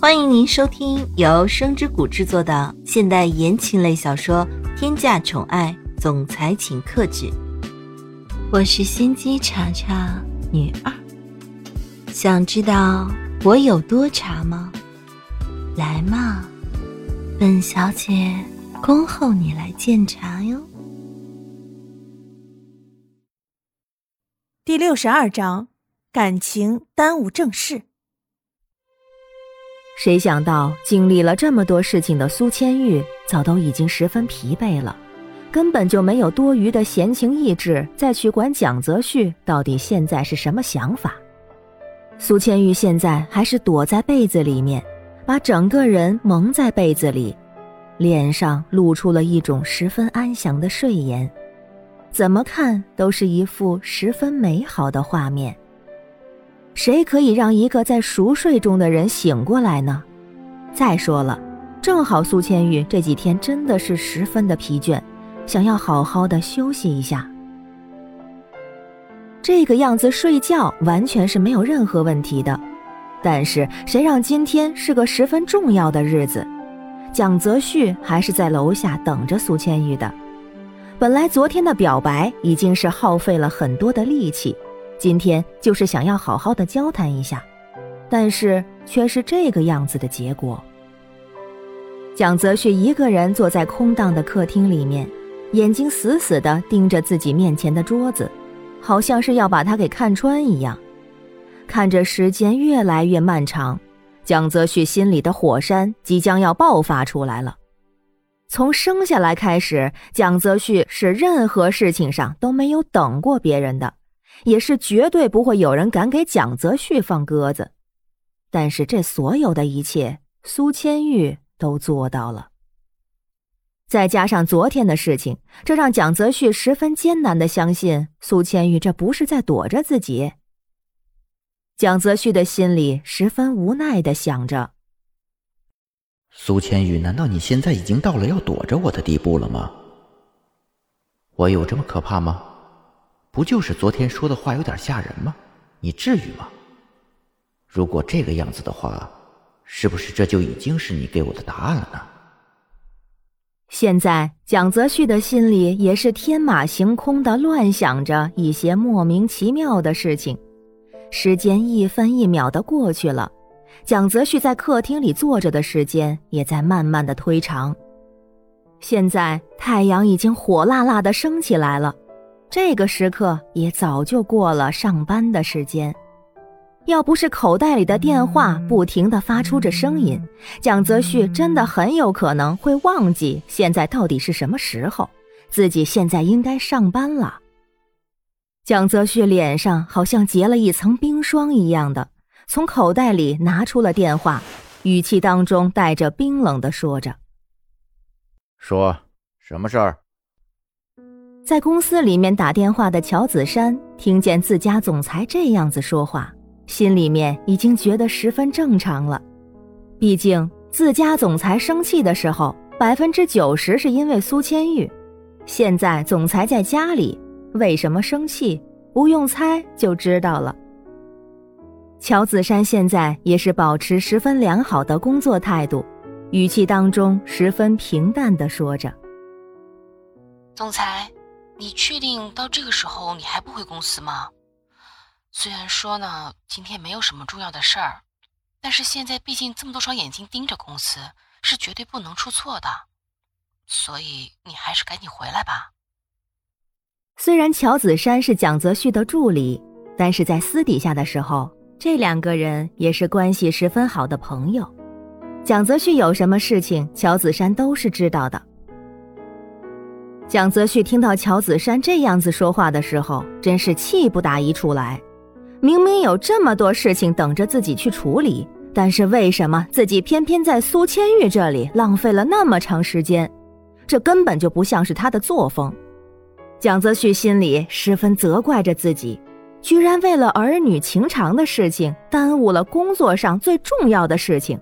欢迎您收听由声之谷制作的现代言情类小说《天价宠爱总裁请克制》，我是心机茶茶女二。想知道我有多茶吗？来嘛，本小姐恭候你来鉴茶哟。第六十二章，感情耽误正事。谁想到经历了这么多事情的苏千玉，早都已经十分疲惫了，根本就没有多余的闲情逸致再去管蒋泽旭到底现在是什么想法。苏千玉现在还是躲在被子里面，把整个人蒙在被子里，脸上露出了一种十分安详的睡颜，怎么看都是一幅十分美好的画面。谁可以让一个在熟睡中的人醒过来呢？再说了，正好苏千玉这几天真的是十分的疲倦，想要好好的休息一下。这个样子睡觉完全是没有任何问题的。但是谁让今天是个十分重要的日子？蒋泽旭还是在楼下等着苏千玉的。本来昨天的表白已经是耗费了很多的力气。今天就是想要好好的交谈一下，但是却是这个样子的结果。蒋泽旭一个人坐在空荡的客厅里面，眼睛死死地盯着自己面前的桌子，好像是要把他给看穿一样。看着时间越来越漫长，蒋泽旭心里的火山即将要爆发出来了。从生下来开始，蒋泽旭是任何事情上都没有等过别人的。也是绝对不会有人敢给蒋泽旭放鸽子，但是这所有的一切，苏千玉都做到了。再加上昨天的事情，这让蒋泽旭十分艰难的相信苏千玉这不是在躲着自己。蒋泽旭的心里十分无奈的想着：苏千玉，难道你现在已经到了要躲着我的地步了吗？我有这么可怕吗？不就是昨天说的话有点吓人吗？你至于吗？如果这个样子的话，是不是这就已经是你给我的答案了呢？现在蒋泽旭的心里也是天马行空的乱想着一些莫名其妙的事情，时间一分一秒的过去了，蒋泽旭在客厅里坐着的时间也在慢慢的推长。现在太阳已经火辣辣的升起来了。这个时刻也早就过了上班的时间，要不是口袋里的电话不停的发出着声音，蒋泽旭真的很有可能会忘记现在到底是什么时候，自己现在应该上班了。蒋泽旭脸上好像结了一层冰霜一样的，从口袋里拿出了电话，语气当中带着冰冷的说着：“说什么事儿？”在公司里面打电话的乔子山听见自家总裁这样子说话，心里面已经觉得十分正常了。毕竟自家总裁生气的时候，百分之九十是因为苏千玉。现在总裁在家里，为什么生气？不用猜就知道了。乔子山现在也是保持十分良好的工作态度，语气当中十分平淡的说着：“总裁。”你确定到这个时候你还不回公司吗？虽然说呢，今天没有什么重要的事儿，但是现在毕竟这么多双眼睛盯着公司，是绝对不能出错的。所以你还是赶紧回来吧。虽然乔子山是蒋泽旭的助理，但是在私底下的时候，这两个人也是关系十分好的朋友。蒋泽旭有什么事情，乔子山都是知道的。蒋泽旭听到乔子山这样子说话的时候，真是气不打一处来。明明有这么多事情等着自己去处理，但是为什么自己偏偏在苏千玉这里浪费了那么长时间？这根本就不像是他的作风。蒋泽旭心里十分责怪着自己，居然为了儿女情长的事情耽误了工作上最重要的事情。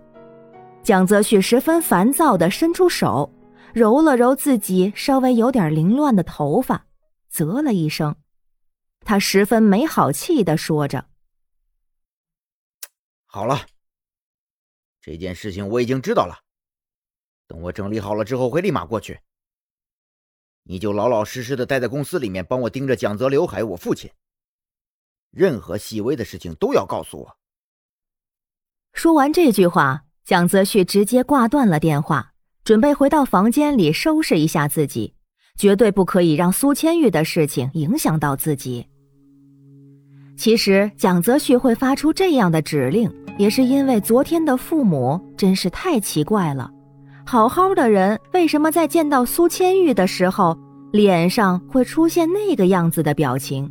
蒋泽旭十分烦躁地伸出手。揉了揉自己稍微有点凌乱的头发，啧了一声，他十分没好气的说着：“好了，这件事情我已经知道了，等我整理好了之后会立马过去。你就老老实实的待在公司里面，帮我盯着蒋泽刘海我父亲。任何细微的事情都要告诉我。说完这句话，蒋泽旭直接挂断了电话，准备回到房间里收拾一下自己，绝对不可以让苏千玉的事情影响到自己。其实蒋泽旭会发出这样的指令，也是因为昨天的父母真是太奇怪了。好好的人，为什么在见到苏千玉的时候，脸上会出现那个样子的表情？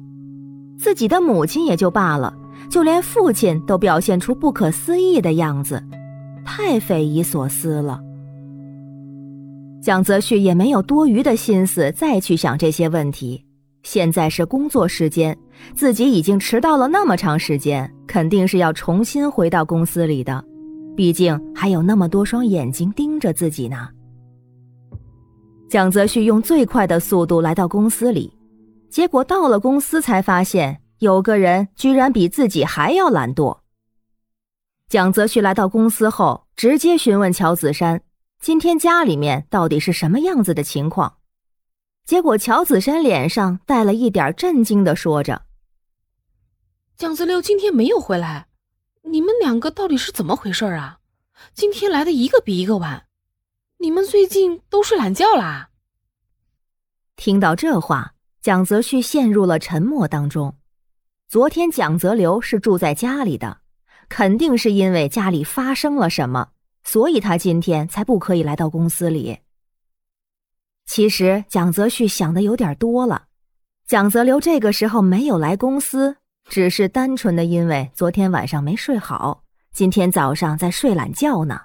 自己的母亲也就罢了，就连父亲都表现出不可思议的样子，太匪夷所思了。蒋泽旭也没有多余的心思再去想这些问题。现在是工作时间，自己已经迟到了那么长时间，肯定是要重新回到公司里的。毕竟还有那么多双眼睛盯着自己呢。蒋泽旭用最快的速度来到公司里，结果到了公司才发现有个人居然比自己还要懒惰。蒋泽旭来到公司后，直接询问乔子山：“今天家里面到底是什么样子的情况？”结果乔子山脸上带了一点震惊的说着：“蒋子六今天没有回来。”你们两个到底是怎么回事啊？今天来的一个比一个晚，你们最近都睡懒觉啦？听到这话，蒋泽旭陷入了沉默当中。昨天蒋泽流是住在家里的，肯定是因为家里发生了什么，所以他今天才不可以来到公司里。其实蒋泽旭想的有点多了，蒋泽流这个时候没有来公司。只是单纯的因为昨天晚上没睡好，今天早上在睡懒觉呢。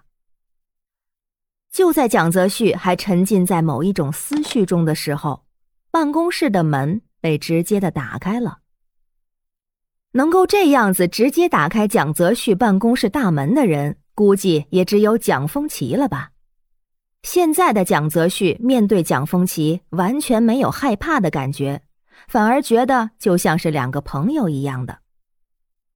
就在蒋泽旭还沉浸在某一种思绪中的时候，办公室的门被直接的打开了。能够这样子直接打开蒋泽旭办公室大门的人，估计也只有蒋风奇了吧。现在的蒋泽旭面对蒋风奇，完全没有害怕的感觉。反而觉得就像是两个朋友一样的，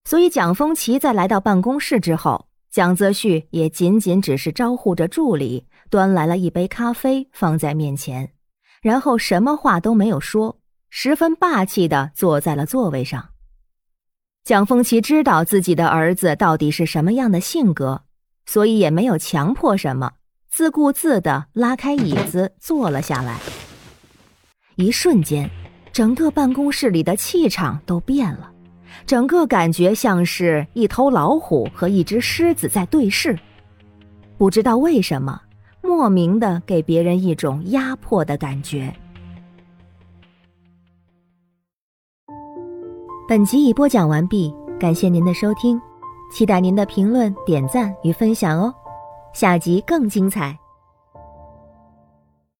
所以蒋风奇在来到办公室之后，蒋泽旭也仅仅只是招呼着助理，端来了一杯咖啡放在面前，然后什么话都没有说，十分霸气的坐在了座位上。蒋风奇知道自己的儿子到底是什么样的性格，所以也没有强迫什么，自顾自的拉开椅子坐了下来。一瞬间。整个办公室里的气场都变了，整个感觉像是一头老虎和一只狮子在对视。不知道为什么，莫名的给别人一种压迫的感觉。本集已播讲完毕，感谢您的收听，期待您的评论、点赞与分享哦。下集更精彩。